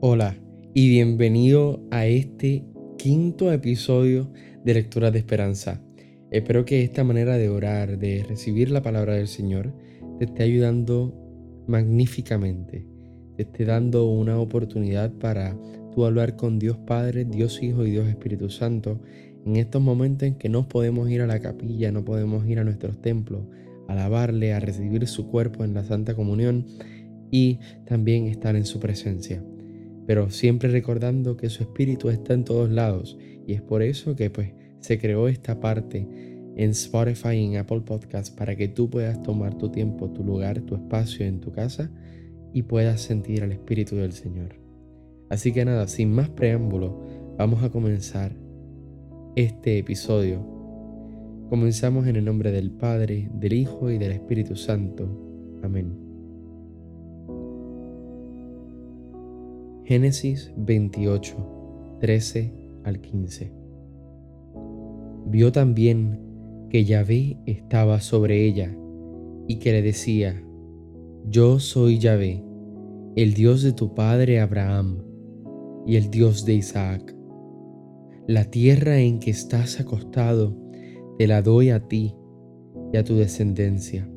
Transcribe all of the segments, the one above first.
Hola y bienvenido a este quinto episodio de Lectura de Esperanza. Espero que esta manera de orar, de recibir la palabra del Señor, te esté ayudando magníficamente, te esté dando una oportunidad para tú hablar con Dios Padre, Dios Hijo y Dios Espíritu Santo en estos momentos en que no podemos ir a la capilla, no podemos ir a nuestros templos, a alabarle, a recibir su cuerpo en la Santa Comunión y también estar en su presencia pero siempre recordando que su espíritu está en todos lados y es por eso que pues se creó esta parte en Spotify y en Apple Podcasts para que tú puedas tomar tu tiempo, tu lugar, tu espacio en tu casa y puedas sentir al espíritu del Señor. Así que nada, sin más preámbulo, vamos a comenzar este episodio. Comenzamos en el nombre del Padre, del Hijo y del Espíritu Santo. Amén. Génesis 28, 13 al 15. Vio también que Yahvé estaba sobre ella y que le decía, Yo soy Yahvé, el Dios de tu padre Abraham y el Dios de Isaac. La tierra en que estás acostado te la doy a ti y a tu descendencia.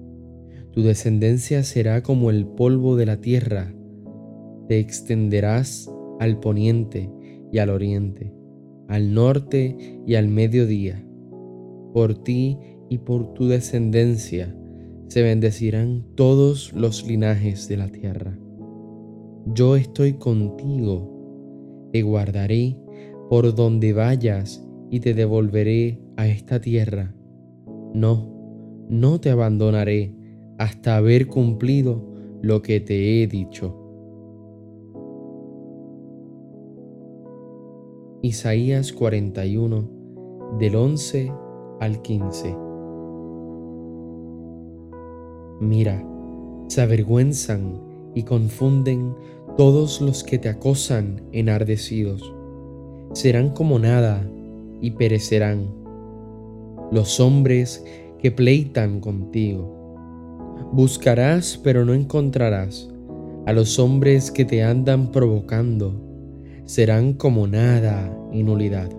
Tu descendencia será como el polvo de la tierra te extenderás al poniente y al oriente, al norte y al mediodía. Por ti y por tu descendencia se bendecirán todos los linajes de la tierra. Yo estoy contigo, te guardaré por donde vayas y te devolveré a esta tierra. No, no te abandonaré hasta haber cumplido lo que te he dicho. Isaías 41 del 11 al 15. Mira, se avergüenzan y confunden todos los que te acosan enardecidos. Serán como nada y perecerán los hombres que pleitan contigo. Buscarás pero no encontrarás a los hombres que te andan provocando serán como nada y nulidad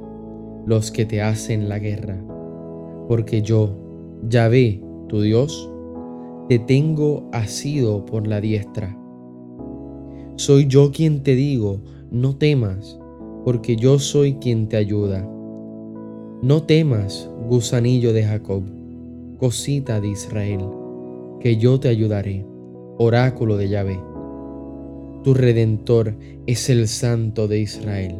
los que te hacen la guerra, porque yo, Yahvé, tu Dios, te tengo asido por la diestra. Soy yo quien te digo, no temas, porque yo soy quien te ayuda. No temas, gusanillo de Jacob, cosita de Israel, que yo te ayudaré, oráculo de Yahvé. Tu redentor es el Santo de Israel.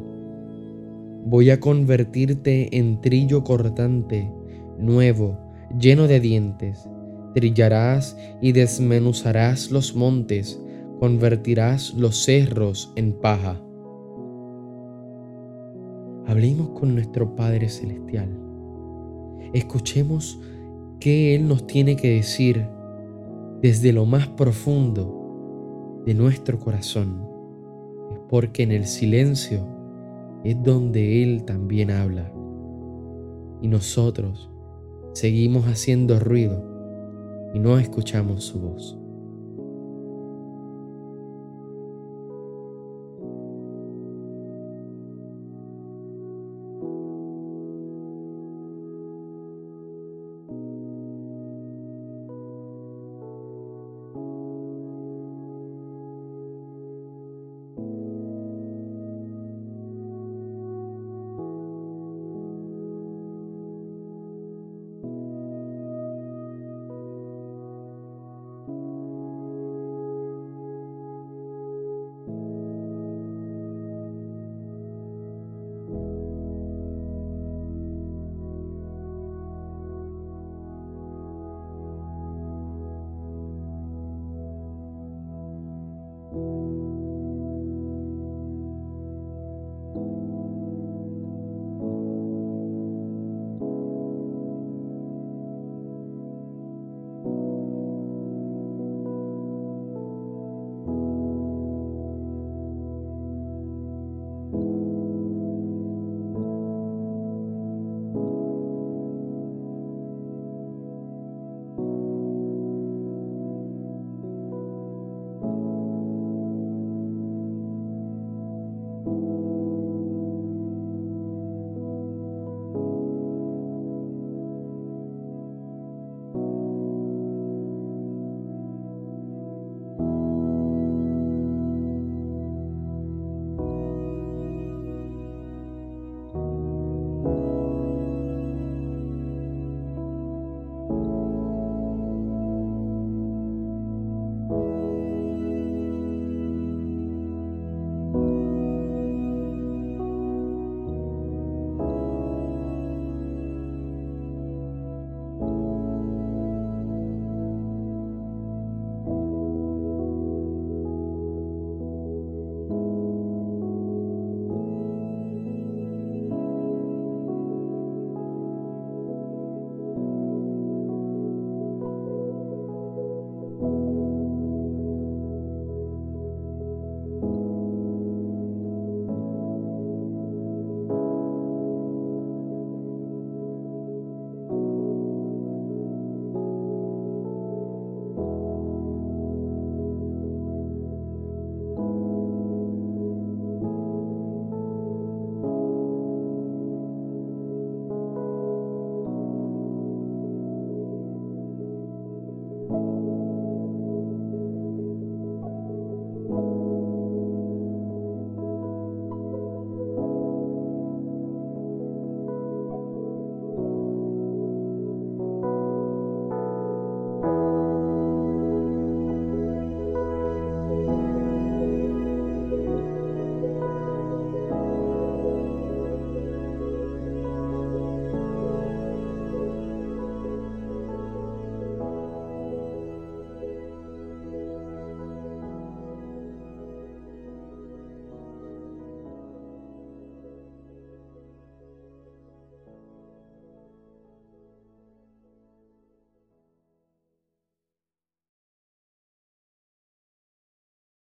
Voy a convertirte en trillo cortante, nuevo, lleno de dientes. Trillarás y desmenuzarás los montes, convertirás los cerros en paja. Hablemos con nuestro Padre Celestial. Escuchemos qué Él nos tiene que decir desde lo más profundo de nuestro corazón, es porque en el silencio es donde Él también habla. Y nosotros seguimos haciendo ruido y no escuchamos su voz.